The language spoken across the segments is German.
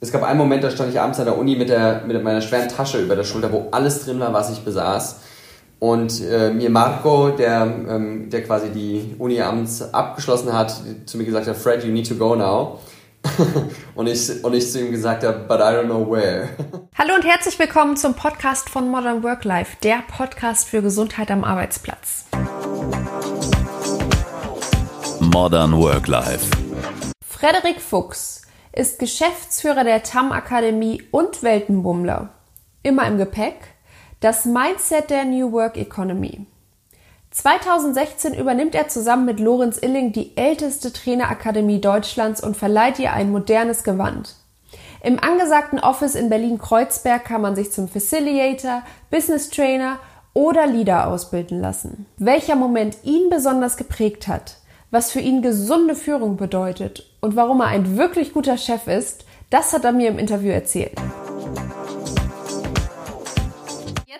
Es gab einen Moment, da stand ich abends an der Uni mit, der, mit meiner schweren Tasche über der Schulter, wo alles drin war, was ich besaß. Und äh, mir Marco, der, ähm, der quasi die Uni abends abgeschlossen hat, zu mir gesagt hat, Fred, you need to go now. und, ich, und ich zu ihm gesagt habe, but I don't know where. Hallo und herzlich willkommen zum Podcast von Modern Work Life, der Podcast für Gesundheit am Arbeitsplatz. Modern Work Life. Frederik Fuchs ist Geschäftsführer der TAM Akademie und Weltenbummler. Immer im Gepäck das Mindset der New Work Economy. 2016 übernimmt er zusammen mit Lorenz Illing die älteste Trainerakademie Deutschlands und verleiht ihr ein modernes Gewand. Im angesagten Office in Berlin-Kreuzberg kann man sich zum Facilitator, Business Trainer oder Leader ausbilden lassen. Welcher Moment ihn besonders geprägt hat, was für ihn gesunde Führung bedeutet und warum er ein wirklich guter Chef ist, das hat er mir im Interview erzählt.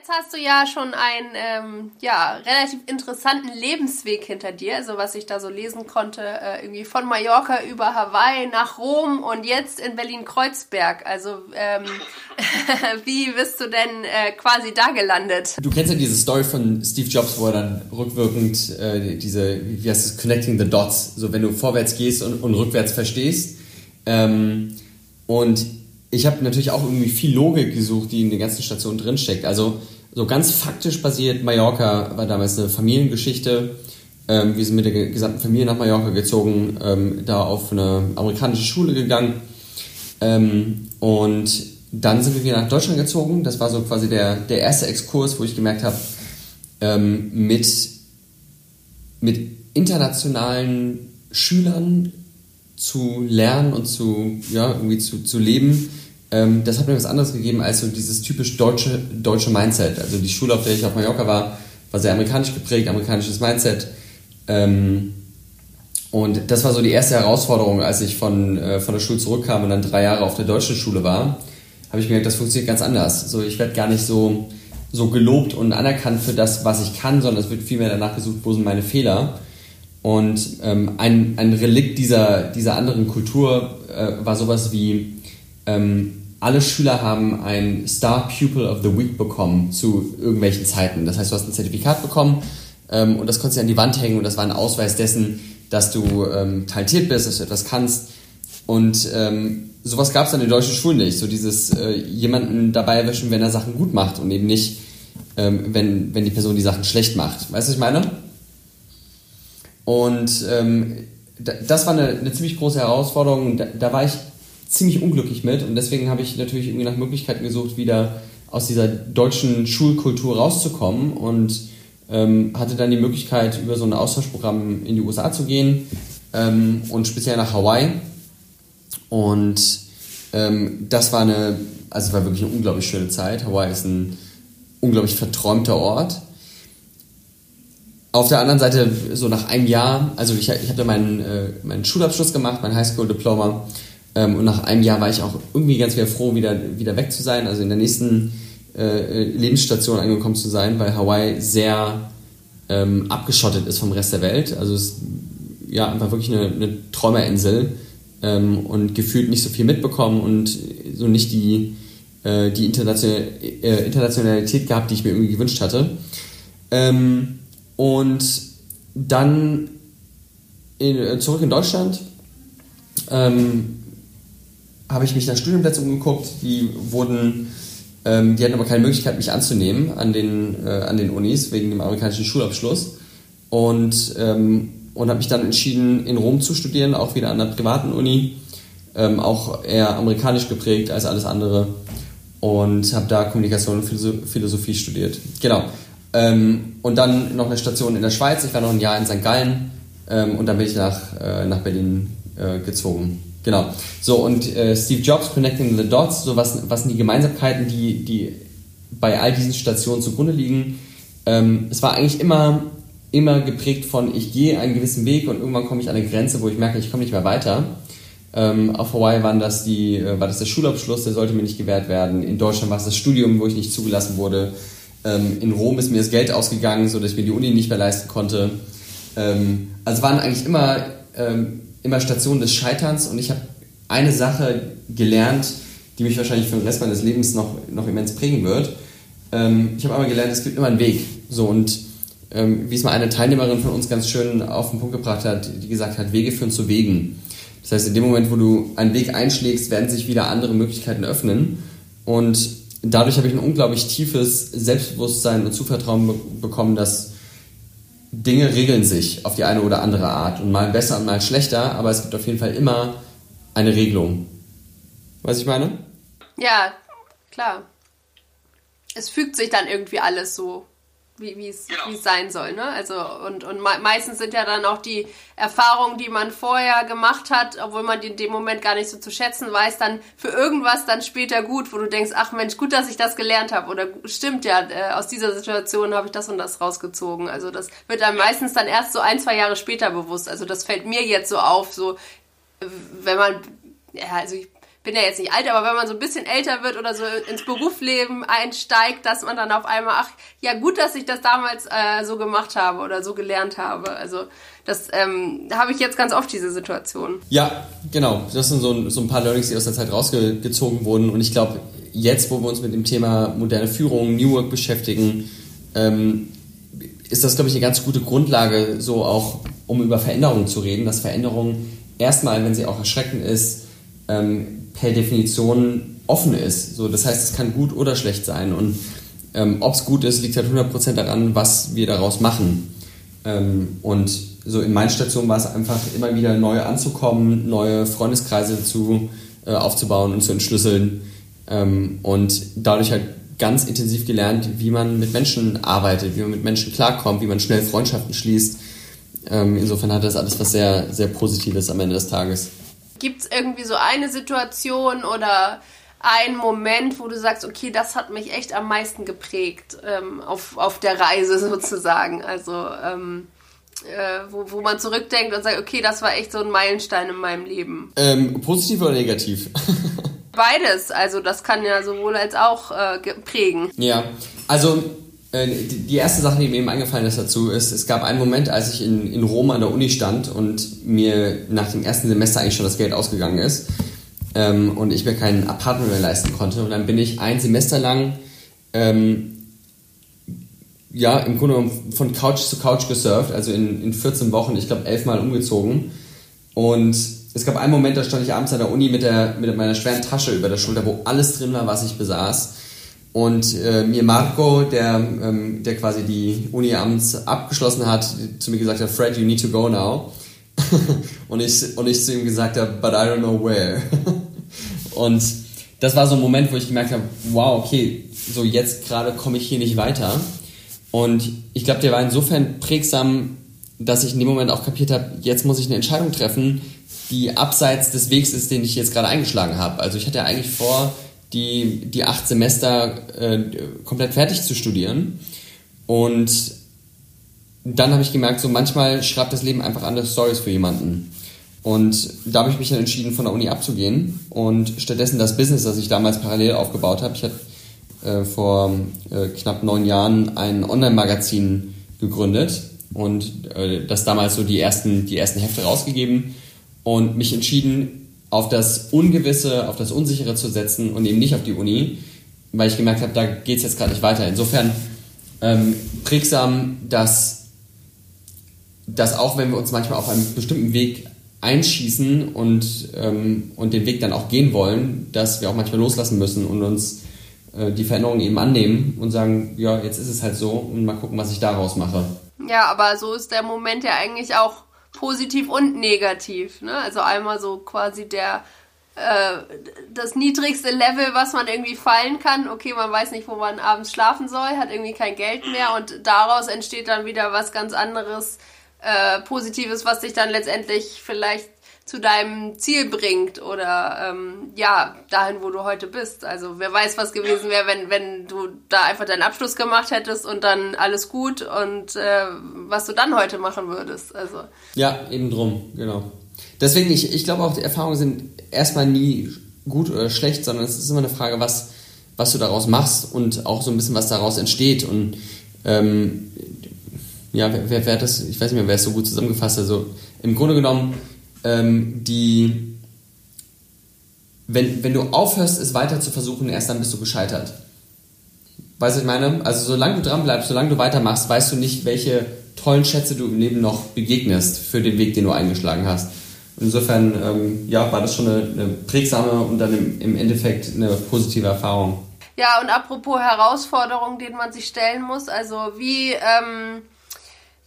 Jetzt hast du ja schon einen ähm, ja, relativ interessanten Lebensweg hinter dir, also was ich da so lesen konnte, äh, irgendwie von Mallorca über Hawaii nach Rom und jetzt in Berlin-Kreuzberg. Also ähm, wie bist du denn äh, quasi da gelandet? Du kennst ja diese Story von Steve Jobs, wo er dann rückwirkend äh, diese, wie heißt es, Connecting the Dots, so wenn du vorwärts gehst und, und rückwärts verstehst. Ähm, und ich habe natürlich auch irgendwie viel Logik gesucht, die in der ganzen Station drinsteckt. Also so ganz faktisch basiert, Mallorca war damals eine Familiengeschichte. Ähm, wir sind mit der gesamten Familie nach Mallorca gezogen, ähm, da auf eine amerikanische Schule gegangen. Ähm, und dann sind wir wieder nach Deutschland gezogen. Das war so quasi der, der erste Exkurs, wo ich gemerkt habe, ähm, mit, mit internationalen Schülern zu lernen und zu, ja, irgendwie zu, zu leben, ähm, das hat mir was anderes gegeben als so dieses typisch deutsche, deutsche Mindset. Also die Schule, auf der ich auf Mallorca war, war sehr amerikanisch geprägt, amerikanisches Mindset. Ähm, und das war so die erste Herausforderung, als ich von, äh, von der Schule zurückkam und dann drei Jahre auf der deutschen Schule war, habe ich gemerkt, das funktioniert ganz anders. So, ich werde gar nicht so, so gelobt und anerkannt für das, was ich kann, sondern es wird vielmehr danach gesucht, wo sind meine Fehler. Und ähm, ein, ein Relikt dieser, dieser anderen Kultur äh, war sowas wie, ähm, alle Schüler haben ein Star Pupil of the Week bekommen zu irgendwelchen Zeiten. Das heißt, du hast ein Zertifikat bekommen ähm, und das konntest du an die Wand hängen und das war ein Ausweis dessen, dass du ähm, talentiert bist, dass du etwas kannst. Und ähm, sowas gab es an den deutschen Schulen nicht. So dieses äh, jemanden dabei erwischen, wenn er Sachen gut macht und eben nicht, ähm, wenn, wenn die Person die Sachen schlecht macht. Weißt du, was ich meine? Und ähm, das war eine, eine ziemlich große Herausforderung. Da, da war ich ziemlich unglücklich mit und deswegen habe ich natürlich irgendwie nach Möglichkeiten gesucht, wieder aus dieser deutschen Schulkultur rauszukommen und ähm, hatte dann die Möglichkeit, über so ein Austauschprogramm in die USA zu gehen ähm, und speziell nach Hawaii. Und ähm, das war eine, also war wirklich eine unglaublich schöne Zeit. Hawaii ist ein unglaublich verträumter Ort. Auf der anderen Seite, so nach einem Jahr, also ich, ich hatte meinen, äh, meinen Schulabschluss gemacht, mein Highschool-Diploma ähm, und nach einem Jahr war ich auch irgendwie ganz wieder froh, wieder, wieder weg zu sein, also in der nächsten äh, Lebensstation angekommen zu sein, weil Hawaii sehr ähm, abgeschottet ist vom Rest der Welt. Also es ist ja einfach wirklich eine, eine Träumerinsel ähm, und gefühlt nicht so viel mitbekommen und so nicht die, äh, die International, äh, Internationalität gehabt, die ich mir irgendwie gewünscht hatte. Ähm, und dann in, äh, zurück in Deutschland ähm, habe ich mich nach Studienplätzen umgeguckt, die wurden, ähm, die hatten aber keine Möglichkeit, mich anzunehmen an den, äh, an den Unis wegen dem amerikanischen Schulabschluss. Und, ähm, und habe mich dann entschieden, in Rom zu studieren, auch wieder an einer privaten Uni, ähm, auch eher amerikanisch geprägt als alles andere. Und habe da Kommunikation und Philosophie studiert. Genau. Ähm, und dann noch eine Station in der Schweiz. Ich war noch ein Jahr in St. Gallen ähm, und dann bin ich nach, äh, nach Berlin äh, gezogen. Genau. So, und äh, Steve Jobs, Connecting the Dots, so was, was sind die Gemeinsamkeiten, die, die bei all diesen Stationen zugrunde liegen? Ähm, es war eigentlich immer, immer geprägt von, ich gehe einen gewissen Weg und irgendwann komme ich an eine Grenze, wo ich merke, ich komme nicht mehr weiter. Ähm, auf Hawaii waren das die, äh, war das der Schulabschluss, der sollte mir nicht gewährt werden. In Deutschland war es das Studium, wo ich nicht zugelassen wurde. Ähm, in Rom ist mir das Geld ausgegangen, sodass ich mir die Uni nicht mehr leisten konnte. Ähm, also waren eigentlich immer ähm, immer Station des Scheiterns und ich habe eine Sache gelernt, die mich wahrscheinlich für den Rest meines Lebens noch, noch immens prägen wird. Ähm, ich habe aber gelernt, es gibt immer einen Weg. So und ähm, wie es mal eine Teilnehmerin von uns ganz schön auf den Punkt gebracht hat, die gesagt hat, Wege führen zu Wegen. Das heißt, in dem Moment, wo du einen Weg einschlägst, werden sich wieder andere Möglichkeiten öffnen. Und dadurch habe ich ein unglaublich tiefes Selbstbewusstsein und Zuvertrauen be bekommen, dass Dinge regeln sich auf die eine oder andere Art und mal besser und mal schlechter, aber es gibt auf jeden Fall immer eine Regelung. Was ich meine? Ja, klar. Es fügt sich dann irgendwie alles so wie wie es genau. wie es sein soll, ne? Also und und me meistens sind ja dann auch die Erfahrungen, die man vorher gemacht hat, obwohl man die in dem Moment gar nicht so zu schätzen weiß, dann für irgendwas dann später gut, wo du denkst, ach Mensch, gut, dass ich das gelernt habe oder stimmt ja, äh, aus dieser Situation habe ich das und das rausgezogen. Also das wird dann meistens dann erst so ein zwei Jahre später bewusst. Also das fällt mir jetzt so auf, so wenn man ja, also ich bin ja jetzt nicht alt, aber wenn man so ein bisschen älter wird oder so ins Berufsleben einsteigt, dass man dann auf einmal, ach, ja gut, dass ich das damals äh, so gemacht habe oder so gelernt habe. Also das ähm, habe ich jetzt ganz oft diese Situation. Ja, genau. Das sind so, so ein paar Learnings, die aus der Zeit rausgezogen wurden. Und ich glaube, jetzt, wo wir uns mit dem Thema moderne Führung, New Work beschäftigen, ähm, ist das, glaube ich, eine ganz gute Grundlage, so auch, um über Veränderungen zu reden, dass Veränderung erstmal, wenn sie auch erschreckend ist, ähm, per Definition offen ist. So, das heißt, es kann gut oder schlecht sein. Und ähm, ob es gut ist, liegt halt 100% daran, was wir daraus machen. Ähm, und so in meinen Stationen war es einfach immer wieder neu anzukommen, neue Freundeskreise zu, äh, aufzubauen und zu entschlüsseln. Ähm, und dadurch halt ganz intensiv gelernt, wie man mit Menschen arbeitet, wie man mit Menschen klarkommt, wie man schnell Freundschaften schließt. Ähm, insofern hat das alles was sehr, sehr Positives am Ende des Tages. Gibt es irgendwie so eine Situation oder einen Moment, wo du sagst, okay, das hat mich echt am meisten geprägt ähm, auf, auf der Reise sozusagen? Also, ähm, äh, wo, wo man zurückdenkt und sagt, okay, das war echt so ein Meilenstein in meinem Leben. Ähm, positiv oder negativ? Beides, also das kann ja sowohl als auch äh, prägen. Ja, also die erste Sache, die mir eben eingefallen ist dazu, ist, es gab einen Moment, als ich in, in Rom an der Uni stand und mir nach dem ersten Semester eigentlich schon das Geld ausgegangen ist ähm, und ich mir kein Apartment mehr leisten konnte. Und dann bin ich ein Semester lang ähm, ja, im Grunde genommen von Couch zu Couch gesurft, also in, in 14 Wochen, ich glaube elfmal umgezogen. Und es gab einen Moment, da stand ich abends an der Uni mit, der, mit meiner schweren Tasche über der Schulter, wo alles drin war, was ich besaß. Und äh, mir Marco, der, ähm, der quasi die Uni abends abgeschlossen hat, zu mir gesagt hat, Fred, you need to go now. und, ich, und ich zu ihm gesagt habe, but I don't know where. und das war so ein Moment, wo ich gemerkt habe, wow, okay, so jetzt gerade komme ich hier nicht weiter. Und ich glaube, der war insofern prägsam, dass ich in dem Moment auch kapiert habe, jetzt muss ich eine Entscheidung treffen, die abseits des Wegs ist, den ich jetzt gerade eingeschlagen habe. Also ich hatte ja eigentlich vor, die, die acht Semester äh, komplett fertig zu studieren. Und dann habe ich gemerkt, so manchmal schreibt das Leben einfach andere Stories für jemanden. Und da habe ich mich dann entschieden, von der Uni abzugehen und stattdessen das Business, das ich damals parallel aufgebaut habe. Ich habe äh, vor äh, knapp neun Jahren ein Online-Magazin gegründet und äh, das damals so die ersten, die ersten Hefte rausgegeben und mich entschieden, auf das Ungewisse, auf das Unsichere zu setzen und eben nicht auf die Uni, weil ich gemerkt habe, da geht es jetzt gerade nicht weiter. Insofern ähm, prägsam, dass, dass auch wenn wir uns manchmal auf einem bestimmten Weg einschießen und, ähm, und den Weg dann auch gehen wollen, dass wir auch manchmal loslassen müssen und uns äh, die Veränderungen eben annehmen und sagen, ja, jetzt ist es halt so und mal gucken, was ich daraus mache. Ja, aber so ist der Moment ja eigentlich auch positiv und negativ. Ne? Also einmal so quasi der äh, das niedrigste Level, was man irgendwie fallen kann. Okay, man weiß nicht, wo man abends schlafen soll, hat irgendwie kein Geld mehr und daraus entsteht dann wieder was ganz anderes, äh, Positives, was dich dann letztendlich vielleicht zu deinem Ziel bringt oder ähm, ja, dahin, wo du heute bist. Also wer weiß, was gewesen wäre, wenn, wenn du da einfach deinen Abschluss gemacht hättest und dann alles gut und äh, was du dann heute machen würdest. Also. Ja, eben drum, genau. Deswegen, ich, ich glaube auch, die Erfahrungen sind erstmal nie gut oder schlecht, sondern es ist immer eine Frage, was, was du daraus machst und auch so ein bisschen, was daraus entsteht. Und ähm, ja, wer, wer, wer das, ich weiß nicht mehr, wer es so gut zusammengefasst hat. Also im Grunde genommen ähm, die, wenn, wenn du aufhörst, es weiter zu versuchen, erst dann bist du gescheitert. Weißt du, ich meine? Also solange du dran bleibst, solange du weitermachst, weißt du nicht, welche tollen Schätze du im Leben noch begegnest für den Weg, den du eingeschlagen hast. Insofern ähm, ja, war das schon eine, eine prägsame und dann im, im Endeffekt eine positive Erfahrung. Ja, und apropos Herausforderungen, denen man sich stellen muss, also wie, ähm,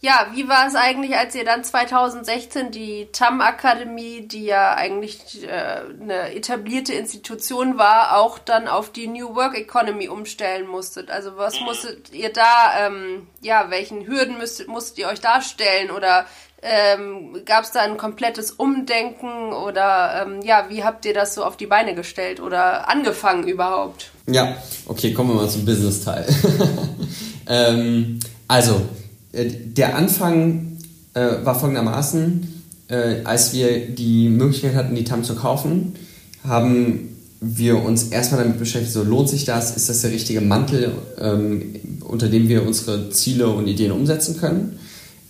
ja, wie war es eigentlich, als ihr dann 2016 die TAM-Akademie, die ja eigentlich äh, eine etablierte Institution war, auch dann auf die New Work Economy umstellen musstet? Also was mhm. musstet ihr da, ähm, ja, welchen Hürden müsstet, musstet ihr euch darstellen oder ähm, Gab es da ein komplettes Umdenken oder ähm, ja, wie habt ihr das so auf die Beine gestellt oder angefangen überhaupt? Ja, okay, kommen wir mal zum Business-Teil. ähm, also, der Anfang äh, war folgendermaßen, äh, als wir die Möglichkeit hatten, die TAM zu kaufen, haben wir uns erstmal damit beschäftigt, so lohnt sich das, ist das der richtige Mantel, ähm, unter dem wir unsere Ziele und Ideen umsetzen können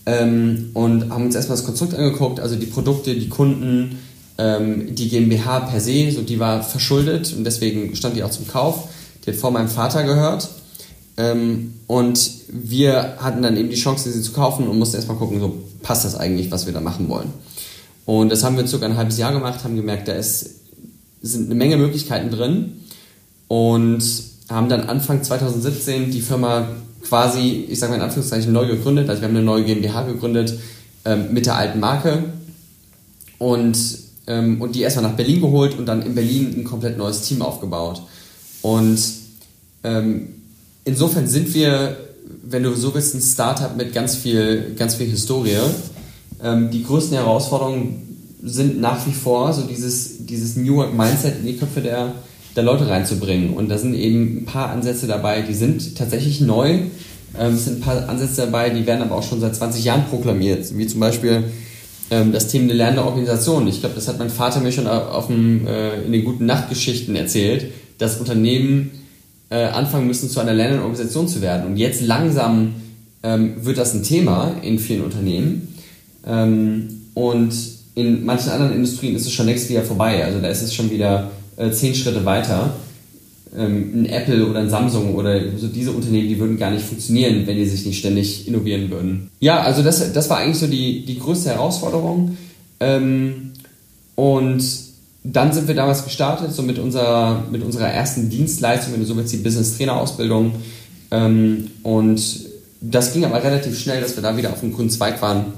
ähm, und haben uns erstmal das Konstrukt angeguckt, also die Produkte, die Kunden, ähm, die GmbH per se, so die war verschuldet und deswegen stand die auch zum Kauf. Die hat vor meinem Vater gehört. Ähm, und wir hatten dann eben die Chance, sie zu kaufen und mussten erstmal gucken, so passt das eigentlich, was wir da machen wollen. Und das haben wir circa ein halbes Jahr gemacht, haben gemerkt, da ist, sind eine Menge Möglichkeiten drin und haben dann Anfang 2017 die Firma quasi, ich sage mal in Anführungszeichen, neu gegründet. Also wir haben eine neue GmbH gegründet ähm, mit der alten Marke und, ähm, und die erstmal nach Berlin geholt und dann in Berlin ein komplett neues Team aufgebaut. Und ähm, insofern sind wir, wenn du so willst, ein Startup mit ganz viel, ganz viel Historie. Ähm, die größten Herausforderungen sind nach wie vor so dieses, dieses New Work Mindset in die Köpfe der, der Leute reinzubringen. Und da sind eben ein paar Ansätze dabei, die sind tatsächlich neu. Ähm, es sind ein paar Ansätze dabei, die werden aber auch schon seit 20 Jahren proklamiert, wie zum Beispiel ähm, das Thema eine lernende Organisation. Ich glaube, das hat mein Vater mir schon auf dem, äh, in den guten Nachtgeschichten erzählt, dass Unternehmen äh, anfangen müssen, zu einer lernenden Organisation zu werden. Und jetzt langsam ähm, wird das ein Thema in vielen Unternehmen. Ähm, und in manchen anderen Industrien ist es schon längst wieder vorbei. Also da ist es schon wieder äh, zehn Schritte weiter. Ähm, ein Apple oder ein Samsung oder so diese Unternehmen, die würden gar nicht funktionieren, wenn die sich nicht ständig innovieren würden. Ja, also das, das war eigentlich so die, die größte Herausforderung. Ähm, und dann sind wir damals gestartet, so mit unserer, mit unserer ersten Dienstleistung, wenn du so willst, die Business-Trainer-Ausbildung. Ähm, und das ging aber relativ schnell, dass wir da wieder auf dem grünen Zweig waren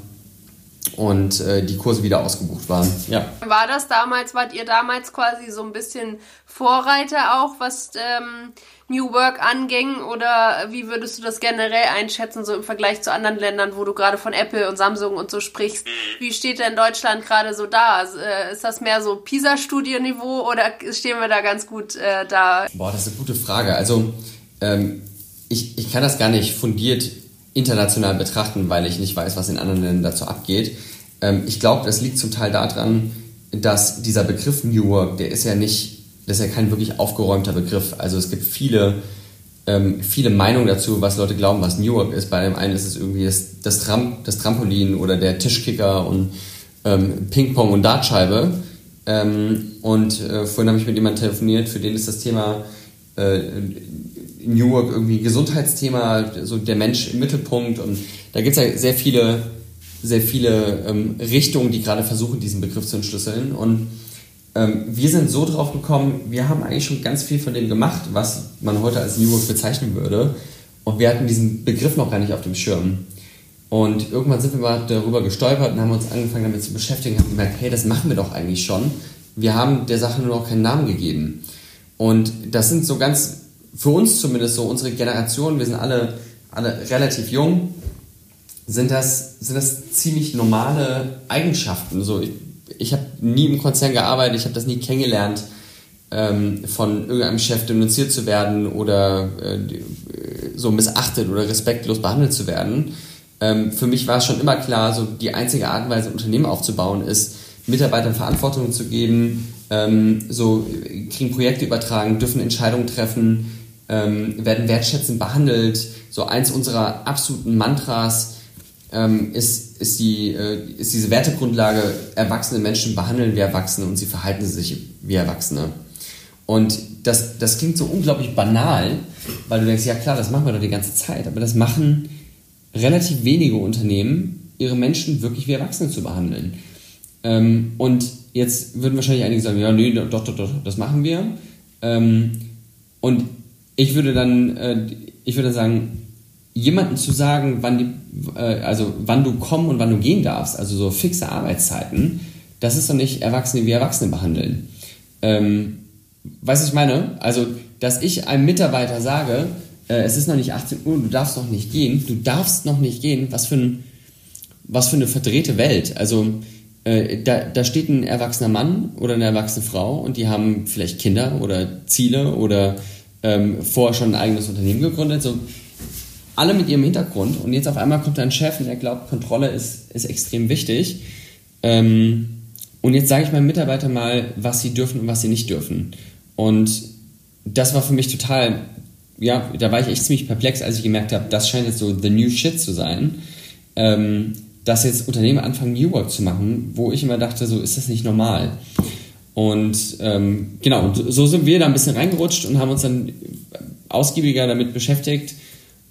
und äh, die Kurse wieder ausgebucht waren. Ja. War das damals, wart ihr damals quasi so ein bisschen Vorreiter auch, was ähm, New Work anging? Oder wie würdest du das generell einschätzen, so im Vergleich zu anderen Ländern, wo du gerade von Apple und Samsung und so sprichst? Wie steht denn Deutschland gerade so da? Also, äh, ist das mehr so PISA-Studienniveau oder stehen wir da ganz gut äh, da? Boah, das ist eine gute Frage. Also ähm, ich, ich kann das gar nicht fundiert international betrachten, weil ich nicht weiß, was in anderen Ländern dazu abgeht. Ähm, ich glaube, das liegt zum Teil daran, dass dieser Begriff New Work, der ist ja nicht, das ist ja kein wirklich aufgeräumter Begriff. Also es gibt viele, ähm, viele Meinungen dazu, was Leute glauben, was New Work ist. Bei dem einen ist es irgendwie das, das, Tram, das Trampolin oder der Tischkicker und ähm, Ping-Pong und Dartscheibe. Ähm, und äh, vorhin habe ich mit jemandem telefoniert, für den ist das Thema äh, New Work irgendwie Gesundheitsthema, so der Mensch im Mittelpunkt. Und da gibt es ja sehr viele, sehr viele ähm, Richtungen, die gerade versuchen, diesen Begriff zu entschlüsseln. Und ähm, wir sind so drauf gekommen, wir haben eigentlich schon ganz viel von dem gemacht, was man heute als New Work bezeichnen würde. Und wir hatten diesen Begriff noch gar nicht auf dem Schirm. Und irgendwann sind wir mal darüber gestolpert und haben uns angefangen damit zu beschäftigen und haben gemerkt, hey, das machen wir doch eigentlich schon. Wir haben der Sache nur noch keinen Namen gegeben. Und das sind so ganz für uns zumindest so, unsere Generation, wir sind alle, alle relativ jung, sind das, sind das ziemlich normale Eigenschaften. So, ich, ich habe nie im Konzern gearbeitet, ich habe das nie kennengelernt, ähm, von irgendeinem Chef denunziert zu werden oder äh, so missachtet oder respektlos behandelt zu werden. Ähm, für mich war es schon immer klar, so die einzige Art und Weise, ein Unternehmen aufzubauen, ist, Mitarbeitern Verantwortung zu geben, ähm, so kriegen Projekte übertragen, dürfen Entscheidungen treffen, ähm, werden wertschätzend behandelt. So eins unserer absoluten Mantras ähm, ist, ist, die, äh, ist diese Wertegrundlage, erwachsene Menschen behandeln wie Erwachsene und sie verhalten sich wie Erwachsene. Und das, das klingt so unglaublich banal, weil du denkst, ja klar, das machen wir doch die ganze Zeit, aber das machen relativ wenige Unternehmen, ihre Menschen wirklich wie Erwachsene zu behandeln. Ähm, und jetzt würden wahrscheinlich einige sagen, ja, nee, doch, doch, doch, das machen wir. Ähm, und ich würde dann, äh, ich würde sagen, jemanden zu sagen, wann die, äh, also wann du kommen und wann du gehen darfst, also so fixe Arbeitszeiten, das ist doch nicht Erwachsene wie Erwachsene behandeln. Ähm, weißt du, ich meine? Also, dass ich einem Mitarbeiter sage, äh, es ist noch nicht 18 Uhr, du darfst noch nicht gehen, du darfst noch nicht gehen, was für, ein, was für eine verdrehte Welt. Also, äh, da, da steht ein erwachsener Mann oder eine erwachsene Frau und die haben vielleicht Kinder oder Ziele oder ähm, vorher schon ein eigenes Unternehmen gegründet. So, alle mit ihrem Hintergrund und jetzt auf einmal kommt ein Chef und der glaubt, Kontrolle ist, ist extrem wichtig. Ähm, und jetzt sage ich meinen Mitarbeitern mal, was sie dürfen und was sie nicht dürfen. Und das war für mich total, ja, da war ich echt ziemlich perplex, als ich gemerkt habe, das scheint jetzt so the new shit zu sein. Ähm, dass jetzt Unternehmen anfangen, New Work zu machen, wo ich immer dachte, so ist das nicht normal. Und ähm, genau, so sind wir da ein bisschen reingerutscht und haben uns dann ausgiebiger damit beschäftigt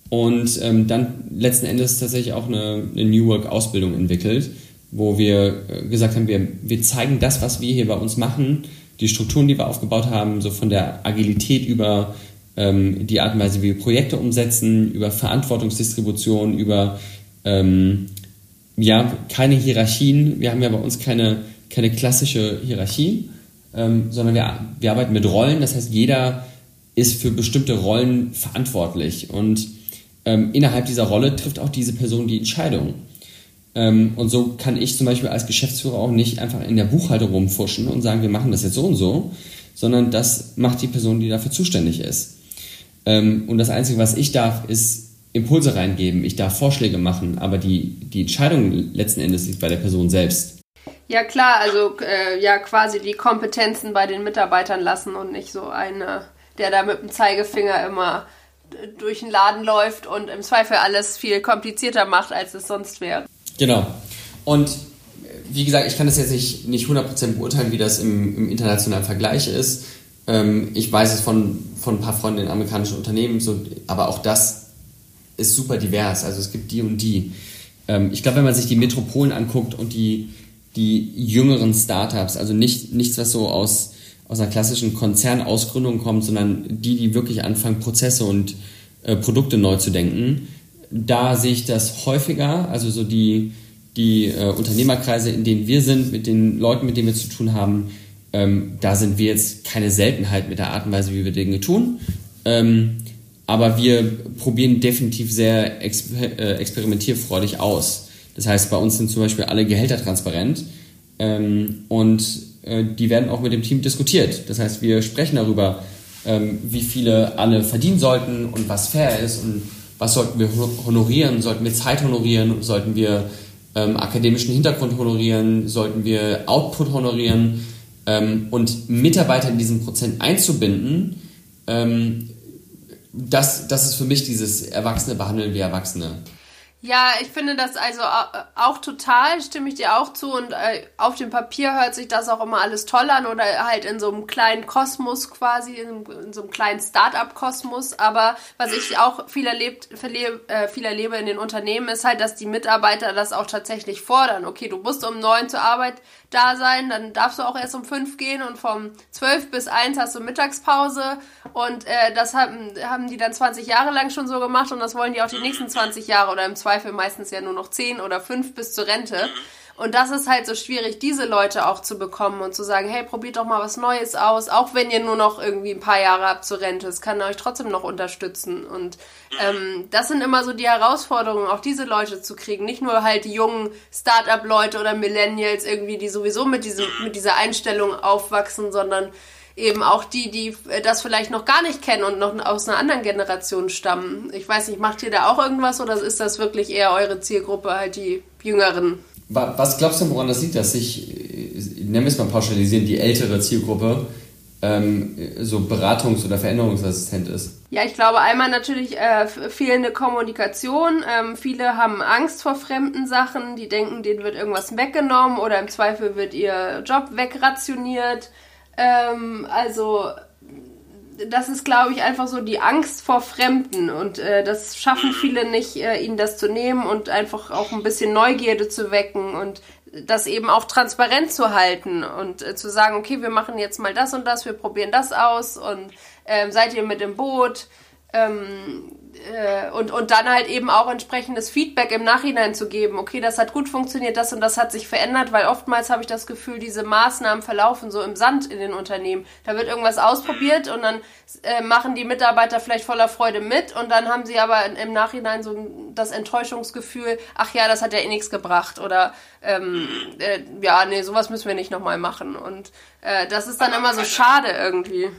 und ähm, dann letzten Endes tatsächlich auch eine, eine New Work-Ausbildung entwickelt, wo wir äh, gesagt haben, wir, wir zeigen das, was wir hier bei uns machen, die Strukturen, die wir aufgebaut haben, so von der Agilität über ähm, die Art und Weise, wie wir Projekte umsetzen, über Verantwortungsdistribution, über ähm, ja, keine Hierarchien. Wir haben ja bei uns keine, keine klassische Hierarchie, ähm, sondern wir, wir arbeiten mit Rollen. Das heißt, jeder ist für bestimmte Rollen verantwortlich und ähm, innerhalb dieser Rolle trifft auch diese Person die Entscheidung. Ähm, und so kann ich zum Beispiel als Geschäftsführer auch nicht einfach in der Buchhaltung rumfuschen und sagen, wir machen das jetzt so und so, sondern das macht die Person, die dafür zuständig ist. Ähm, und das Einzige, was ich darf, ist Impulse reingeben, ich darf Vorschläge machen, aber die, die Entscheidung letzten Endes liegt bei der Person selbst. Ja klar, also äh, ja quasi die Kompetenzen bei den Mitarbeitern lassen und nicht so eine, der da mit dem Zeigefinger immer durch den Laden läuft und im Zweifel alles viel komplizierter macht, als es sonst wäre. Genau. Und wie gesagt, ich kann das jetzt nicht, nicht 100% beurteilen, wie das im, im internationalen Vergleich ist. Ähm, ich weiß es von, von ein paar Freunden in amerikanischen Unternehmen, so, aber auch das ist super divers. Also es gibt die und die. Ähm, ich glaube, wenn man sich die Metropolen anguckt und die, die jüngeren Startups, also nicht, nichts, was so aus, aus einer klassischen Konzernausgründung kommt, sondern die, die wirklich anfangen, Prozesse und äh, Produkte neu zu denken, da sehe ich das häufiger. Also so die, die äh, Unternehmerkreise, in denen wir sind, mit den Leuten, mit denen wir zu tun haben, ähm, da sind wir jetzt keine Seltenheit mit der Art und Weise, wie wir Dinge tun. Ähm, aber wir probieren definitiv sehr exper äh, experimentierfreudig aus. Das heißt, bei uns sind zum Beispiel alle Gehälter transparent ähm, und äh, die werden auch mit dem Team diskutiert. Das heißt, wir sprechen darüber, ähm, wie viele alle verdienen sollten und was fair ist und was sollten wir honorieren. Sollten wir Zeit honorieren? Sollten wir ähm, akademischen Hintergrund honorieren? Sollten wir Output honorieren? Ähm, und Mitarbeiter in diesen Prozent einzubinden, ähm, das, das ist für mich dieses Erwachsene behandeln wie Erwachsene. Ja, ich finde das also auch total, stimme ich dir auch zu. Und äh, auf dem Papier hört sich das auch immer alles toll an oder halt in so einem kleinen Kosmos quasi, in, so einem kleinen Start-up-Kosmos, aber was ich auch viel, erlebt, äh, viel erlebe in den Unternehmen ist halt, dass die Mitarbeiter das auch tatsächlich fordern. Okay, du musst um neun zur Arbeit da sein, dann darfst du auch erst um fünf gehen und vom zwölf bis eins hast du Mittagspause. Und äh, das haben, haben die dann 20 Jahre lang schon so gemacht und das wollen die auch die nächsten 20 Jahre oder im Zweifel meistens ja nur noch 10 oder 5 bis zur Rente. Und das ist halt so schwierig, diese Leute auch zu bekommen und zu sagen, hey, probiert doch mal was Neues aus, auch wenn ihr nur noch irgendwie ein paar Jahre habt zur Rente. Es kann euch trotzdem noch unterstützen. Und ähm, das sind immer so die Herausforderungen, auch diese Leute zu kriegen. Nicht nur halt die jungen Start-up-Leute oder Millennials irgendwie, die sowieso mit, diesem, mit dieser Einstellung aufwachsen, sondern eben auch die, die das vielleicht noch gar nicht kennen und noch aus einer anderen Generation stammen. Ich weiß nicht, macht ihr da auch irgendwas oder ist das wirklich eher eure Zielgruppe, halt die Jüngeren? Was glaubst du, woran das liegt, dass sich, nennen wir es mal pauschalisieren, die ältere Zielgruppe ähm, so beratungs- oder veränderungsresistent ist? Ja, ich glaube einmal natürlich äh, fehlende Kommunikation. Ähm, viele haben Angst vor fremden Sachen, die denken, denen wird irgendwas weggenommen oder im Zweifel wird ihr Job wegrationiert. Ähm, also das ist, glaube ich, einfach so die Angst vor Fremden. Und äh, das schaffen viele nicht, äh, ihnen das zu nehmen und einfach auch ein bisschen Neugierde zu wecken und das eben auch transparent zu halten und äh, zu sagen, okay, wir machen jetzt mal das und das, wir probieren das aus und äh, seid ihr mit im Boot? Ähm, äh, und, und dann halt eben auch entsprechendes Feedback im Nachhinein zu geben. Okay, das hat gut funktioniert, das und das hat sich verändert, weil oftmals habe ich das Gefühl, diese Maßnahmen verlaufen so im Sand in den Unternehmen. Da wird irgendwas ausprobiert und dann äh, machen die Mitarbeiter vielleicht voller Freude mit und dann haben sie aber im Nachhinein so das Enttäuschungsgefühl, ach ja, das hat ja eh nichts gebracht oder ähm, äh, ja, nee, sowas müssen wir nicht nochmal machen. Und äh, das ist dann immer so schade irgendwie.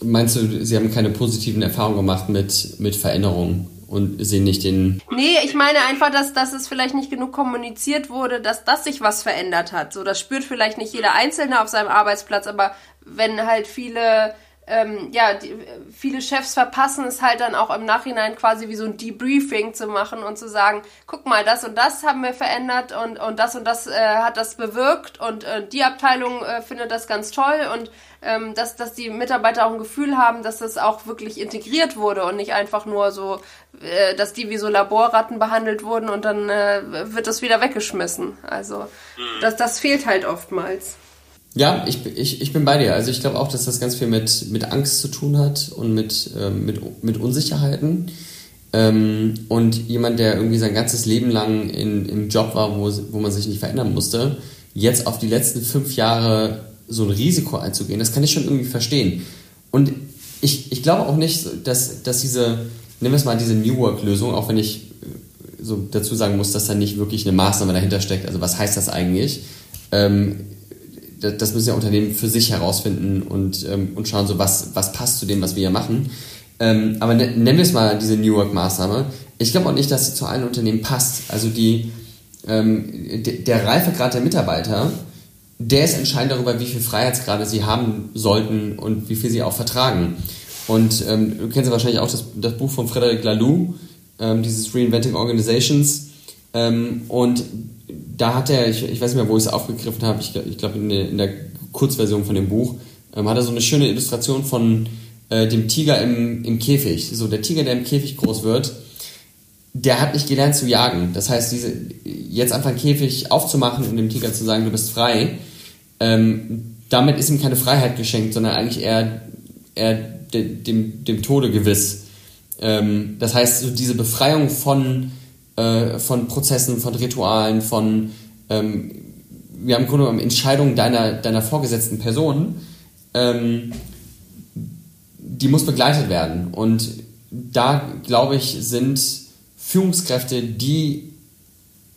Meinst du, Sie haben keine positiven Erfahrungen gemacht mit, mit Veränderungen und sehen nicht den. Nee, ich meine einfach, dass, dass es vielleicht nicht genug kommuniziert wurde, dass, dass sich was verändert hat. So, das spürt vielleicht nicht jeder Einzelne auf seinem Arbeitsplatz, aber wenn halt viele ähm, ja, die, viele Chefs verpassen es halt dann auch im Nachhinein quasi wie so ein Debriefing zu machen und zu sagen, guck mal, das und das haben wir verändert und, und das und das äh, hat das bewirkt und äh, die Abteilung äh, findet das ganz toll und ähm, dass, dass die Mitarbeiter auch ein Gefühl haben, dass das auch wirklich integriert wurde und nicht einfach nur so, äh, dass die wie so Laborratten behandelt wurden und dann äh, wird das wieder weggeschmissen. Also mhm. das, das fehlt halt oftmals. Ja, ich, ich, ich bin bei dir. Also ich glaube auch, dass das ganz viel mit, mit Angst zu tun hat und mit, ähm, mit, mit Unsicherheiten. Ähm, und jemand, der irgendwie sein ganzes Leben lang in, im Job war, wo, wo man sich nicht verändern musste, jetzt auf die letzten fünf Jahre so ein Risiko einzugehen, das kann ich schon irgendwie verstehen. Und ich, ich glaube auch nicht, dass, dass diese, nehmen wir es mal diese New Work-Lösung, auch wenn ich äh, so dazu sagen muss, dass da nicht wirklich eine Maßnahme dahinter steckt. Also was heißt das eigentlich? Ähm, das müssen ja Unternehmen für sich herausfinden und, ähm, und schauen, so was, was passt zu dem, was wir hier machen. Ähm, aber ne, nennen wir es mal diese New Work-Maßnahme. Ich glaube auch nicht, dass sie zu allen Unternehmen passt. Also die, ähm, der Reifegrad der Mitarbeiter, der ist entscheidend darüber, wie viel Freiheitsgrade sie haben sollten und wie viel sie auch vertragen. Und ähm, du kennst ja wahrscheinlich auch das, das Buch von Frederic Laloux, ähm, dieses Reinventing Organizations. Ähm, und da hat er, ich, ich weiß nicht mehr, wo ich es aufgegriffen habe, ich, ich glaube in, in, der Kurzversion von dem Buch, ähm, hat er so eine schöne Illustration von äh, dem Tiger im, im Käfig. So, der Tiger, der im Käfig groß wird, der hat nicht gelernt zu jagen. Das heißt, diese, jetzt einfach einen Käfig aufzumachen und dem Tiger zu sagen, du bist frei, ähm, damit ist ihm keine Freiheit geschenkt, sondern eigentlich eher, eher de, dem, dem Tode gewiss. Ähm, das heißt, so diese Befreiung von äh, von Prozessen, von Ritualen, von ähm, wir haben im Grunde genommen Entscheidungen deiner, deiner vorgesetzten Person, ähm, die muss begleitet werden. Und da, glaube ich, sind Führungskräfte die,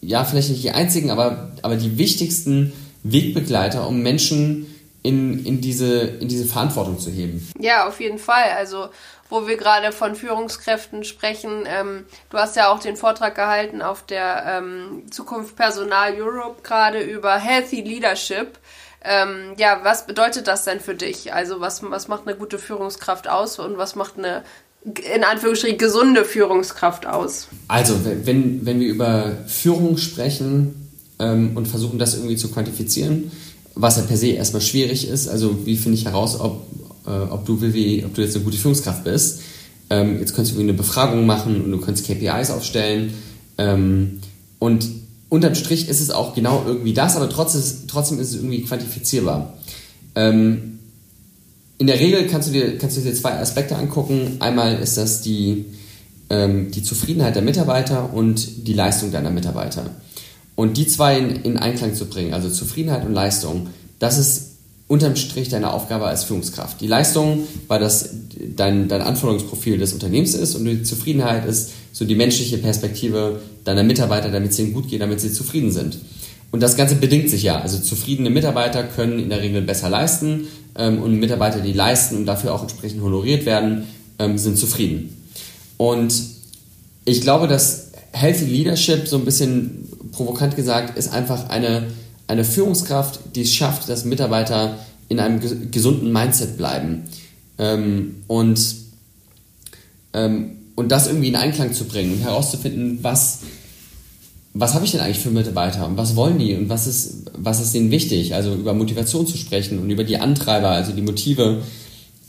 ja, vielleicht nicht die einzigen, aber, aber die wichtigsten Wegbegleiter, um Menschen in, in, diese, in diese Verantwortung zu heben. Ja, auf jeden Fall. Also, wo wir gerade von Führungskräften sprechen, ähm, du hast ja auch den Vortrag gehalten auf der ähm, Zukunft Personal Europe gerade über Healthy Leadership. Ähm, ja, was bedeutet das denn für dich? Also, was, was macht eine gute Führungskraft aus und was macht eine in Anführungsstrichen gesunde Führungskraft aus? Also, wenn, wenn wir über Führung sprechen ähm, und versuchen, das irgendwie zu quantifizieren, was ja per se erstmal schwierig ist. Also wie finde ich heraus, ob, äh, ob, du, wie, ob du jetzt eine gute Führungskraft bist. Ähm, jetzt könntest du eine Befragung machen und du könntest KPIs aufstellen. Ähm, und unterm Strich ist es auch genau irgendwie das, aber trotzdem, trotzdem ist es irgendwie quantifizierbar. Ähm, in der Regel kannst du, dir, kannst du dir zwei Aspekte angucken. Einmal ist das die, ähm, die Zufriedenheit der Mitarbeiter und die Leistung deiner Mitarbeiter. Und die zwei in, in Einklang zu bringen, also Zufriedenheit und Leistung, das ist unterm Strich deine Aufgabe als Führungskraft. Die Leistung, weil das dein, dein Anforderungsprofil des Unternehmens ist und die Zufriedenheit ist so die menschliche Perspektive deiner Mitarbeiter, damit es ihnen gut geht, damit sie zufrieden sind. Und das Ganze bedingt sich ja. Also zufriedene Mitarbeiter können in der Regel besser leisten ähm, und Mitarbeiter, die leisten und dafür auch entsprechend honoriert werden, ähm, sind zufrieden. Und ich glaube, dass Healthy Leadership so ein bisschen provokant gesagt, ist einfach eine, eine Führungskraft, die es schafft, dass Mitarbeiter in einem gesunden Mindset bleiben. Ähm, und, ähm, und das irgendwie in Einklang zu bringen und herauszufinden, was, was habe ich denn eigentlich für Mitarbeiter und was wollen die und was ist, was ist denen wichtig? Also über Motivation zu sprechen und über die Antreiber, also die Motive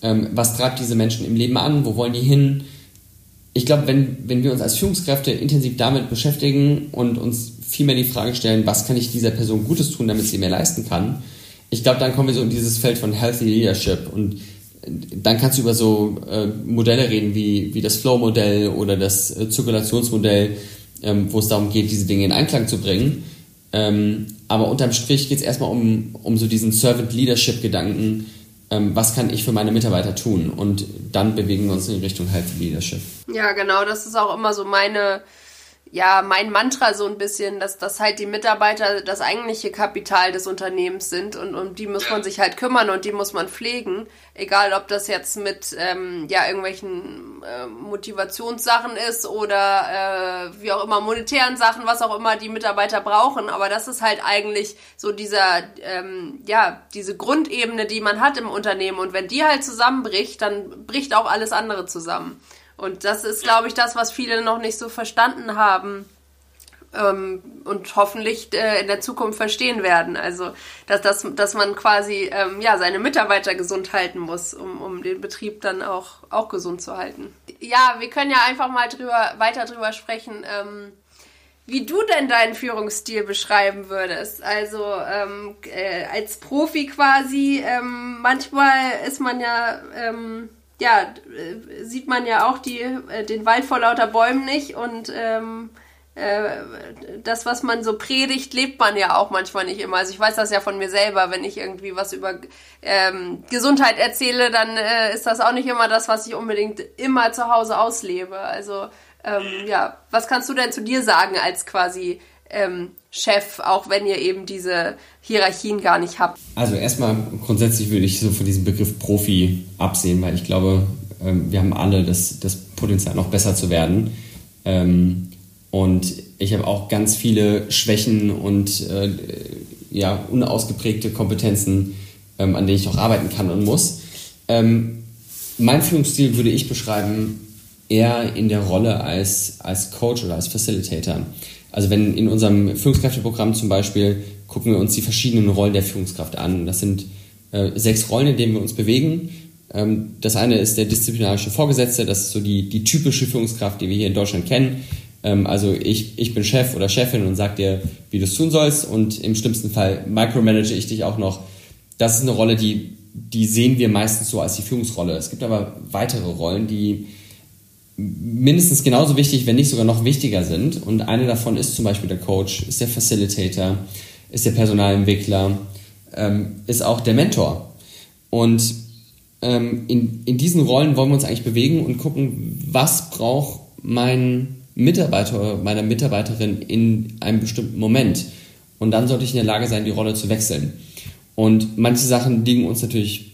ähm, was treibt diese Menschen im Leben an, wo wollen die hin. Ich glaube, wenn, wenn wir uns als Führungskräfte intensiv damit beschäftigen und uns viel mehr die Frage stellen, was kann ich dieser Person Gutes tun, damit sie mehr leisten kann, ich glaube, dann kommen wir so in dieses Feld von Healthy Leadership und äh, dann kannst du über so äh, Modelle reden wie, wie das Flow-Modell oder das äh, Zirkulationsmodell, ähm, wo es darum geht, diese Dinge in Einklang zu bringen. Ähm, aber unterm Strich geht es erstmal um, um so diesen Servant Leadership-Gedanken, ähm, was kann ich für meine Mitarbeiter tun? Und dann bewegen wir uns in Richtung Healthy Leadership. Ja, genau, das ist auch immer so meine ja, mein Mantra so ein bisschen, dass, dass halt die Mitarbeiter das eigentliche Kapital des Unternehmens sind und um die muss man sich halt kümmern und die muss man pflegen. Egal, ob das jetzt mit ähm, ja, irgendwelchen äh, Motivationssachen ist oder äh, wie auch immer monetären Sachen, was auch immer die Mitarbeiter brauchen. Aber das ist halt eigentlich so dieser, ähm, ja, diese Grundebene, die man hat im Unternehmen. Und wenn die halt zusammenbricht, dann bricht auch alles andere zusammen. Und das ist, glaube ich, das, was viele noch nicht so verstanden haben ähm, und hoffentlich äh, in der Zukunft verstehen werden. Also, dass, dass, dass man quasi ähm, ja, seine Mitarbeiter gesund halten muss, um, um den Betrieb dann auch, auch gesund zu halten. Ja, wir können ja einfach mal drüber, weiter drüber sprechen. Ähm, wie du denn deinen Führungsstil beschreiben würdest. Also ähm, äh, als Profi quasi, ähm, manchmal ist man ja ähm, ja, äh, sieht man ja auch die, äh, den Wald vor lauter Bäumen nicht und ähm, äh, das, was man so predigt, lebt man ja auch manchmal nicht immer. Also ich weiß das ja von mir selber, wenn ich irgendwie was über ähm, Gesundheit erzähle, dann äh, ist das auch nicht immer das, was ich unbedingt immer zu Hause auslebe. Also ähm, ja, was kannst du denn zu dir sagen als quasi ähm, Chef, auch wenn ihr eben diese Hierarchien gar nicht habt? Also erstmal grundsätzlich würde ich so von diesem Begriff Profi absehen, weil ich glaube, ähm, wir haben alle das, das Potenzial, noch besser zu werden. Ähm, und ich habe auch ganz viele Schwächen und äh, ja, unausgeprägte Kompetenzen, ähm, an denen ich auch arbeiten kann und muss. mein Führungsstil würde ich beschreiben eher in der Rolle als, als Coach oder als Facilitator. Also wenn in unserem Führungskräfteprogramm zum Beispiel gucken wir uns die verschiedenen Rollen der Führungskraft an. Das sind äh, sechs Rollen, in denen wir uns bewegen. Ähm, das eine ist der disziplinarische Vorgesetzte, das ist so die, die typische Führungskraft, die wir hier in Deutschland kennen. Ähm, also ich, ich bin Chef oder Chefin und sag dir, wie du es tun sollst und im schlimmsten Fall micromanage ich dich auch noch. Das ist eine Rolle, die, die sehen wir meistens so als die Führungsrolle. Es gibt aber weitere Rollen, die mindestens genauso wichtig, wenn nicht sogar noch wichtiger sind. Und eine davon ist zum Beispiel der Coach, ist der Facilitator, ist der Personalentwickler, ähm, ist auch der Mentor. Und ähm, in, in diesen Rollen wollen wir uns eigentlich bewegen und gucken, was braucht mein Mitarbeiter, meine Mitarbeiterin in einem bestimmten Moment. Und dann sollte ich in der Lage sein, die Rolle zu wechseln. Und manche Sachen liegen uns natürlich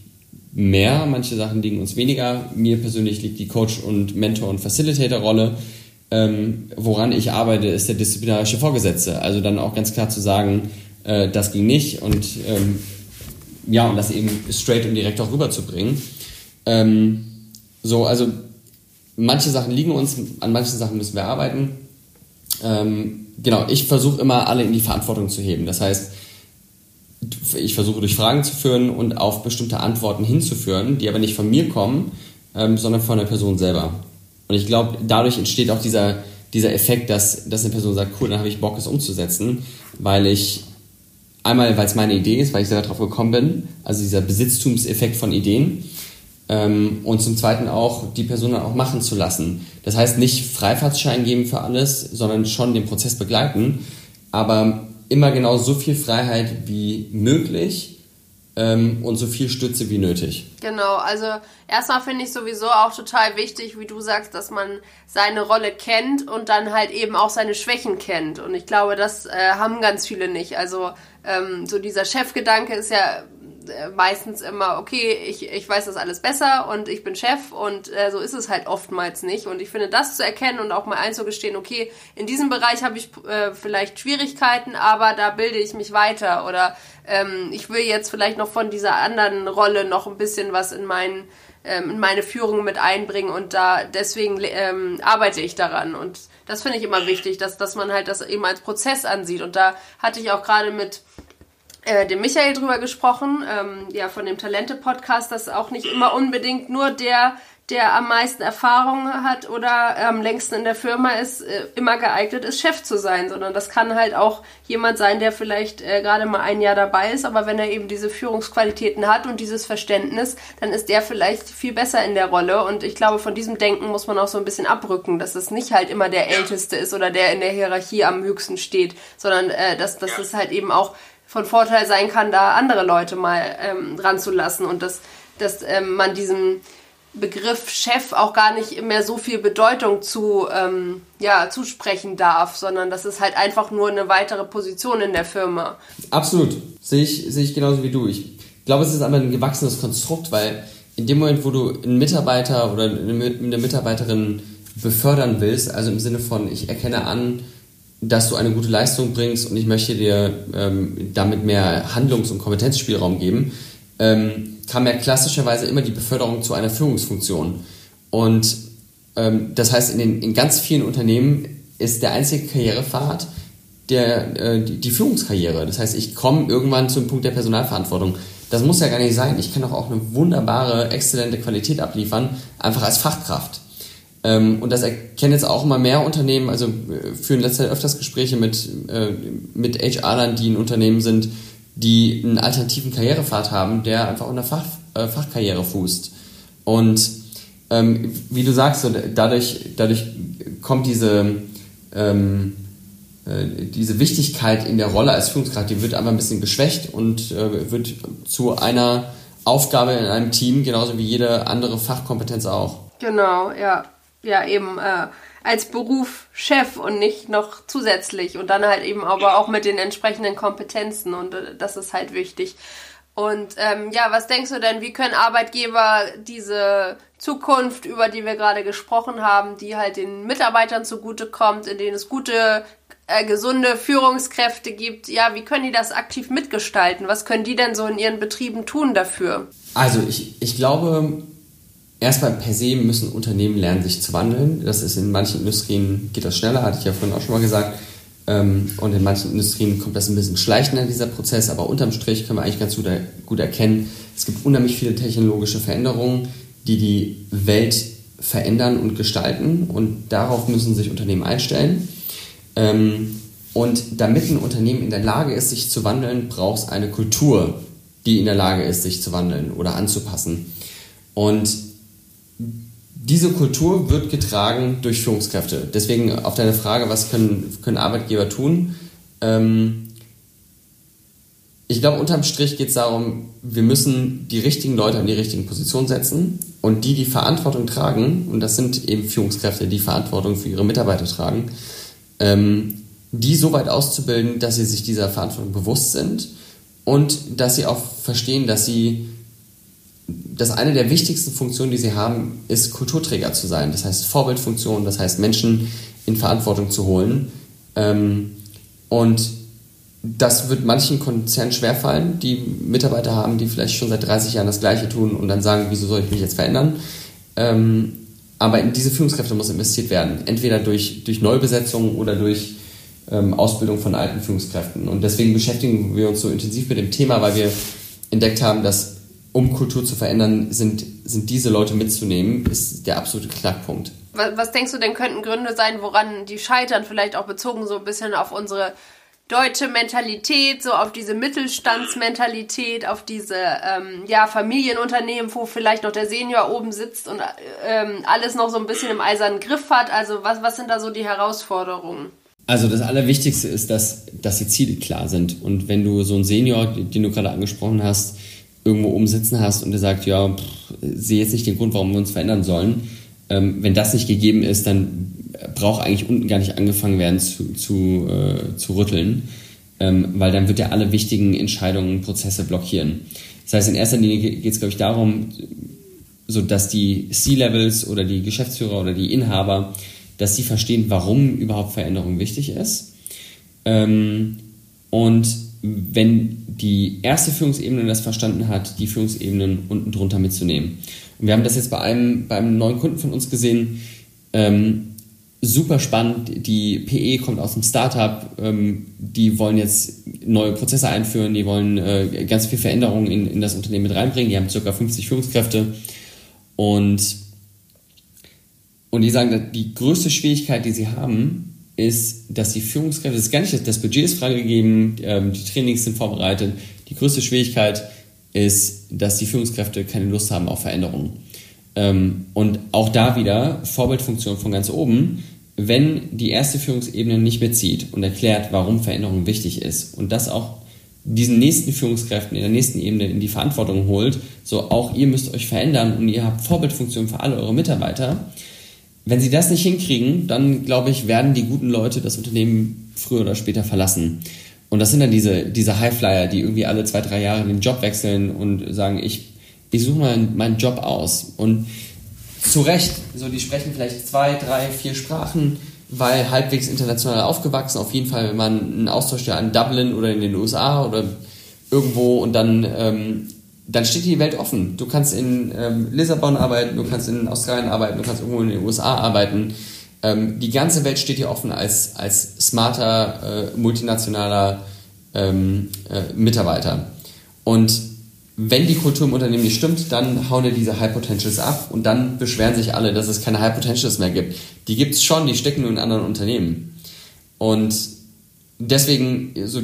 mehr, manche Sachen liegen uns weniger. Mir persönlich liegt die Coach- und Mentor- und Facilitator-Rolle. Ähm, woran ich arbeite, ist der disziplinarische Vorgesetzte. Also dann auch ganz klar zu sagen, äh, das ging nicht und ähm, ja, und das eben straight und direkt auch rüberzubringen. Ähm, so, also manche Sachen liegen uns, an manchen Sachen müssen wir arbeiten. Ähm, genau, ich versuche immer alle in die Verantwortung zu heben. Das heißt, ich versuche durch Fragen zu führen und auf bestimmte Antworten hinzuführen, die aber nicht von mir kommen, ähm, sondern von der Person selber. Und ich glaube, dadurch entsteht auch dieser, dieser Effekt, dass, dass eine Person sagt, cool, dann habe ich Bock, es umzusetzen, weil ich einmal, weil es meine Idee ist, weil ich selber darauf gekommen bin, also dieser Besitztumseffekt von Ideen, ähm, und zum Zweiten auch die Person dann auch machen zu lassen. Das heißt nicht Freifahrtschein geben für alles, sondern schon den Prozess begleiten, aber immer genau so viel Freiheit wie möglich ähm, und so viel Stütze wie nötig. Genau, also erstmal finde ich sowieso auch total wichtig, wie du sagst, dass man seine Rolle kennt und dann halt eben auch seine Schwächen kennt. Und ich glaube, das äh, haben ganz viele nicht. Also ähm, so dieser Chefgedanke ist ja meistens immer, okay, ich, ich weiß das alles besser und ich bin Chef und äh, so ist es halt oftmals nicht. Und ich finde, das zu erkennen und auch mal einzugestehen, okay, in diesem Bereich habe ich äh, vielleicht Schwierigkeiten, aber da bilde ich mich weiter oder ähm, ich will jetzt vielleicht noch von dieser anderen Rolle noch ein bisschen was in meinen ähm, in meine Führung mit einbringen und da deswegen ähm, arbeite ich daran und das finde ich immer wichtig, dass, dass man halt das eben als Prozess ansieht und da hatte ich auch gerade mit äh, dem Michael drüber gesprochen, ähm, ja, von dem Talente-Podcast, dass auch nicht immer unbedingt nur der der am meisten Erfahrung hat oder am längsten in der Firma ist, äh, immer geeignet ist, Chef zu sein, sondern das kann halt auch jemand sein, der vielleicht äh, gerade mal ein Jahr dabei ist, aber wenn er eben diese Führungsqualitäten hat und dieses Verständnis, dann ist der vielleicht viel besser in der Rolle. Und ich glaube, von diesem Denken muss man auch so ein bisschen abrücken, dass es nicht halt immer der Älteste ist oder der in der Hierarchie am höchsten steht, sondern äh, dass, dass es halt eben auch von Vorteil sein kann, da andere Leute mal ähm, ranzulassen und dass, dass ähm, man diesem Begriff Chef auch gar nicht mehr so viel Bedeutung zu ähm, ja, zusprechen darf, sondern das ist halt einfach nur eine weitere Position in der Firma. Absolut. Sehe ich, sehe ich genauso wie du. Ich glaube, es ist einfach ein gewachsenes Konstrukt, weil in dem Moment, wo du einen Mitarbeiter oder eine Mitarbeiterin befördern willst, also im Sinne von, ich erkenne an, dass du eine gute Leistung bringst und ich möchte dir ähm, damit mehr Handlungs- und Kompetenzspielraum geben, ähm, kam ja klassischerweise immer die Beförderung zu einer Führungsfunktion. Und ähm, das heißt, in, den, in ganz vielen Unternehmen ist der einzige Karrierepfad der, äh, die, die, Führungskarriere. Das heißt, ich komme irgendwann zum Punkt der Personalverantwortung. Das muss ja gar nicht sein. Ich kann doch auch eine wunderbare, exzellente Qualität abliefern, einfach als Fachkraft. Ähm, und das erkennen jetzt auch immer mehr Unternehmen, also äh, führen letzte Zeit öfters Gespräche mit, äh, mit HR-Lern, die in Unternehmen sind, die einen alternativen Karrierepfad haben, der einfach unter Fach, äh, Fachkarriere fußt. Und ähm, wie du sagst, so, dadurch, dadurch kommt diese, ähm, äh, diese Wichtigkeit in der Rolle als Führungskraft, die wird einfach ein bisschen geschwächt und äh, wird zu einer Aufgabe in einem Team, genauso wie jede andere Fachkompetenz auch. Genau, ja. Ja, eben äh, als Beruf Chef und nicht noch zusätzlich und dann halt eben aber auch mit den entsprechenden Kompetenzen und äh, das ist halt wichtig. Und ähm, ja, was denkst du denn, wie können Arbeitgeber diese Zukunft, über die wir gerade gesprochen haben, die halt den Mitarbeitern zugutekommt, in denen es gute, äh, gesunde Führungskräfte gibt, ja, wie können die das aktiv mitgestalten? Was können die denn so in ihren Betrieben tun dafür? Also ich, ich glaube, erstmal per se müssen Unternehmen lernen, sich zu wandeln. Das ist in manchen Industrien geht das schneller, hatte ich ja vorhin auch schon mal gesagt. Ähm, und in manchen Industrien kommt das ein bisschen schleichender, dieser Prozess. Aber unterm Strich können wir eigentlich ganz gut erkennen, es gibt unheimlich viele technologische Veränderungen, die die Welt verändern und gestalten. Und darauf müssen sich Unternehmen einstellen. Ähm, und damit ein Unternehmen in der Lage ist, sich zu wandeln, braucht es eine Kultur, die in der Lage ist, sich zu wandeln oder anzupassen. Und diese Kultur wird getragen durch Führungskräfte. Deswegen auf deine Frage, was können, können Arbeitgeber tun? Ähm, ich glaube, unterm Strich geht es darum, wir müssen die richtigen Leute an die richtigen Positionen setzen und die, die Verantwortung tragen, und das sind eben Führungskräfte, die Verantwortung für ihre Mitarbeiter tragen, ähm, die so weit auszubilden, dass sie sich dieser Verantwortung bewusst sind und dass sie auch verstehen, dass sie dass eine der wichtigsten Funktionen, die sie haben, ist Kulturträger zu sein. Das heißt Vorbildfunktion, das heißt Menschen in Verantwortung zu holen. Ähm, und das wird manchen Konzernen schwerfallen, die Mitarbeiter haben, die vielleicht schon seit 30 Jahren das Gleiche tun und dann sagen, wieso soll ich mich jetzt verändern? Ähm, aber in diese Führungskräfte muss investiert werden, entweder durch, durch Neubesetzung oder durch ähm, Ausbildung von alten Führungskräften. Und deswegen beschäftigen wir uns so intensiv mit dem Thema, weil wir entdeckt haben, dass um Kultur zu verändern, sind, sind diese Leute mitzunehmen, ist der absolute Knackpunkt. Was, was denkst du denn könnten Gründe sein, woran die scheitern? Vielleicht auch bezogen so ein bisschen auf unsere deutsche Mentalität, so auf diese Mittelstandsmentalität, auf diese ähm, ja, Familienunternehmen, wo vielleicht noch der Senior oben sitzt und ähm, alles noch so ein bisschen im eisernen Griff hat. Also was, was sind da so die Herausforderungen? Also das Allerwichtigste ist, dass, dass die Ziele klar sind. Und wenn du so einen Senior, den du gerade angesprochen hast, irgendwo umsitzen hast und der sagt, ja, pff, sehe jetzt nicht den Grund, warum wir uns verändern sollen. Ähm, wenn das nicht gegeben ist, dann braucht eigentlich unten gar nicht angefangen werden zu, zu, äh, zu rütteln, ähm, weil dann wird er alle wichtigen Entscheidungen, Prozesse blockieren. Das heißt, in erster Linie geht es, glaube ich, darum, so dass die C-Levels oder die Geschäftsführer oder die Inhaber, dass sie verstehen, warum überhaupt Veränderung wichtig ist. Ähm, und wenn die erste Führungsebene das verstanden hat, die Führungsebenen unten drunter mitzunehmen. Und wir haben das jetzt bei einem, bei einem neuen Kunden von uns gesehen. Ähm, super spannend. Die PE kommt aus dem Startup. Ähm, die wollen jetzt neue Prozesse einführen. Die wollen äh, ganz viel Veränderungen in, in das Unternehmen mit reinbringen. Die haben ca. 50 Führungskräfte. Und, und die sagen, die größte Schwierigkeit, die sie haben, ist, dass die Führungskräfte, das ist gar nicht, das Budget ist freigegeben, ähm, die Trainings sind vorbereitet. Die größte Schwierigkeit ist, dass die Führungskräfte keine Lust haben auf Veränderungen. Ähm, und auch da wieder Vorbildfunktion von ganz oben, wenn die erste Führungsebene nicht mitzieht und erklärt, warum Veränderung wichtig ist und das auch diesen nächsten Führungskräften in der nächsten Ebene in die Verantwortung holt, so auch ihr müsst euch verändern und ihr habt Vorbildfunktion für alle eure Mitarbeiter. Wenn sie das nicht hinkriegen, dann glaube ich, werden die guten Leute das Unternehmen früher oder später verlassen. Und das sind dann diese, diese Highflyer, die irgendwie alle zwei, drei Jahre den Job wechseln und sagen, ich, ich suche mal meinen Job aus. Und zu Recht, so die sprechen vielleicht zwei, drei, vier Sprachen, weil halbwegs international aufgewachsen. Auf jeden Fall, wenn man einen Austausch ja in Dublin oder in den USA oder irgendwo und dann, ähm, dann steht die Welt offen. Du kannst in ähm, Lissabon arbeiten, du kannst in Australien arbeiten, du kannst irgendwo in den USA arbeiten. Ähm, die ganze Welt steht dir offen als, als smarter, äh, multinationaler ähm, äh, Mitarbeiter. Und wenn die Kultur im Unternehmen nicht stimmt, dann hauen dir diese High Potentials ab und dann beschweren sich alle, dass es keine High Potentials mehr gibt. Die gibt es schon, die stecken nur in anderen Unternehmen. Und deswegen, so,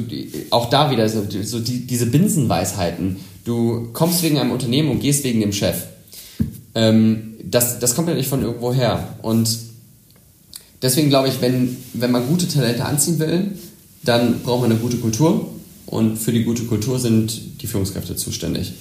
auch da wieder so, so die, diese Binsenweisheiten. Du kommst wegen einem Unternehmen und gehst wegen dem Chef. Ähm, das, das kommt ja nicht von irgendwo her. Und deswegen glaube ich, wenn, wenn man gute Talente anziehen will, dann braucht man eine gute Kultur und für die gute Kultur sind die Führungskräfte zuständig.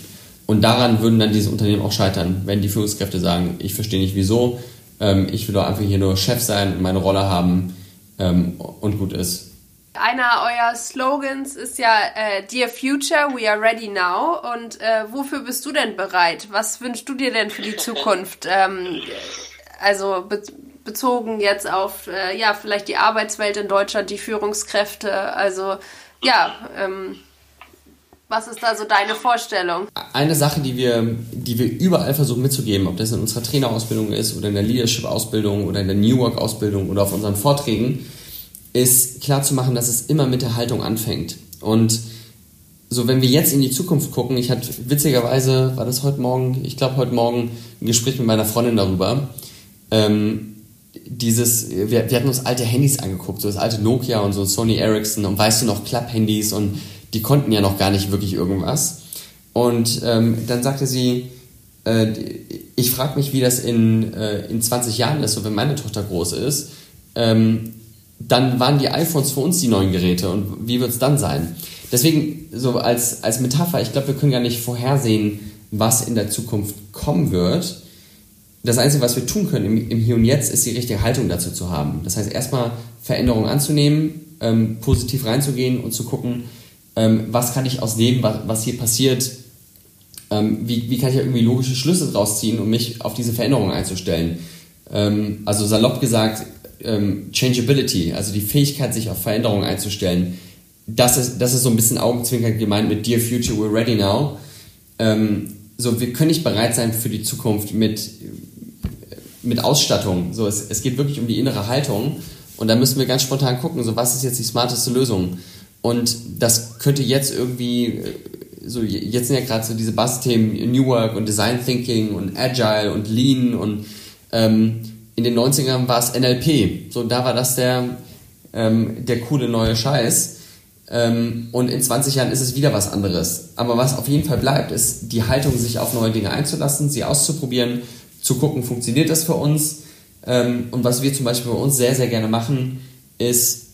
Und daran würden dann diese Unternehmen auch scheitern, wenn die Führungskräfte sagen, ich verstehe nicht wieso, ähm, ich will doch einfach hier nur Chef sein und meine Rolle haben ähm, und gut ist. Einer eurer Slogans ist ja äh, Dear Future, we are ready now. Und äh, wofür bist du denn bereit? Was wünschst du dir denn für die Zukunft? Ähm, also be bezogen jetzt auf äh, ja vielleicht die Arbeitswelt in Deutschland, die Führungskräfte. Also ja, ähm, was ist da so deine Vorstellung? Eine Sache, die wir, die wir überall versuchen mitzugeben, ob das in unserer Trainerausbildung ist oder in der Leadership-Ausbildung oder in der New Work-Ausbildung oder auf unseren Vorträgen, ist klarzumachen, dass es immer mit der Haltung anfängt. Und so, wenn wir jetzt in die Zukunft gucken, ich hatte witzigerweise, war das heute Morgen, ich glaube heute Morgen ein Gespräch mit meiner Freundin darüber, ähm, dieses, wir, wir hatten uns alte Handys angeguckt, so das alte Nokia und so Sony Ericsson und weißt du noch, Klapp-Handys und die konnten ja noch gar nicht wirklich irgendwas. Und ähm, dann sagte sie, äh, ich frage mich, wie das in, äh, in 20 Jahren ist, so wenn meine Tochter groß ist. Ähm, dann waren die iPhones für uns die neuen Geräte und wie wird es dann sein? Deswegen, so als, als Metapher, ich glaube, wir können gar nicht vorhersehen, was in der Zukunft kommen wird das Einzige, was wir tun können im, im, Hier und Jetzt, ist die richtige Haltung dazu zu haben. Das heißt, erstmal Veränderungen anzunehmen, ähm, positiv reinzugehen und zu gucken, ähm, was kann ich aus dem, was, was hier passiert, ähm, wie, wie kann ich irgendwie logische Schlüsse draus ziehen, um mich auf diese Veränderungen einzustellen. Ähm, also salopp gesagt, ähm, Changeability, also die Fähigkeit, sich auf Veränderungen einzustellen, das ist, das ist so ein bisschen augenzwinkernd gemeint mit Dear Future, we're ready now. Ähm, so, wir können nicht bereit sein für die Zukunft mit mit Ausstattung. So, es, es geht wirklich um die innere Haltung. Und da müssen wir ganz spontan gucken, so was ist jetzt die smarteste Lösung. Und das könnte jetzt irgendwie, äh, so jetzt sind ja gerade so diese Bass-Themen New Work und Design Thinking und Agile und Lean und ähm, in den 90ern war es NLP. So, da war das der, ähm, der coole neue Scheiß. Ähm, und in 20 Jahren ist es wieder was anderes. Aber was auf jeden Fall bleibt, ist die Haltung, sich auf neue Dinge einzulassen, sie auszuprobieren zu gucken, funktioniert das für uns. Ähm, und was wir zum Beispiel bei uns sehr, sehr gerne machen, ist,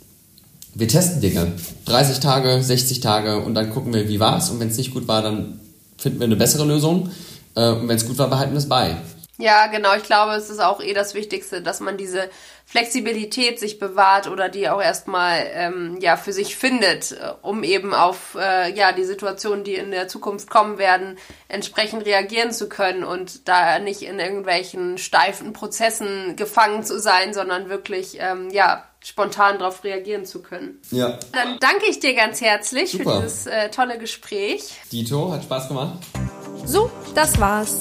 wir testen Dinge. 30 Tage, 60 Tage und dann gucken wir, wie war es. Und wenn es nicht gut war, dann finden wir eine bessere Lösung. Äh, und wenn es gut war, behalten wir es bei. Ja, genau. Ich glaube, es ist auch eh das Wichtigste, dass man diese Flexibilität sich bewahrt oder die auch erstmal ähm, ja für sich findet, äh, um eben auf äh, ja die Situationen, die in der Zukunft kommen werden, entsprechend reagieren zu können und da nicht in irgendwelchen steifen Prozessen gefangen zu sein, sondern wirklich ähm, ja spontan darauf reagieren zu können. Ja. Dann danke ich dir ganz herzlich Super. für dieses äh, tolle Gespräch. Dito, hat Spaß gemacht. So, das war's.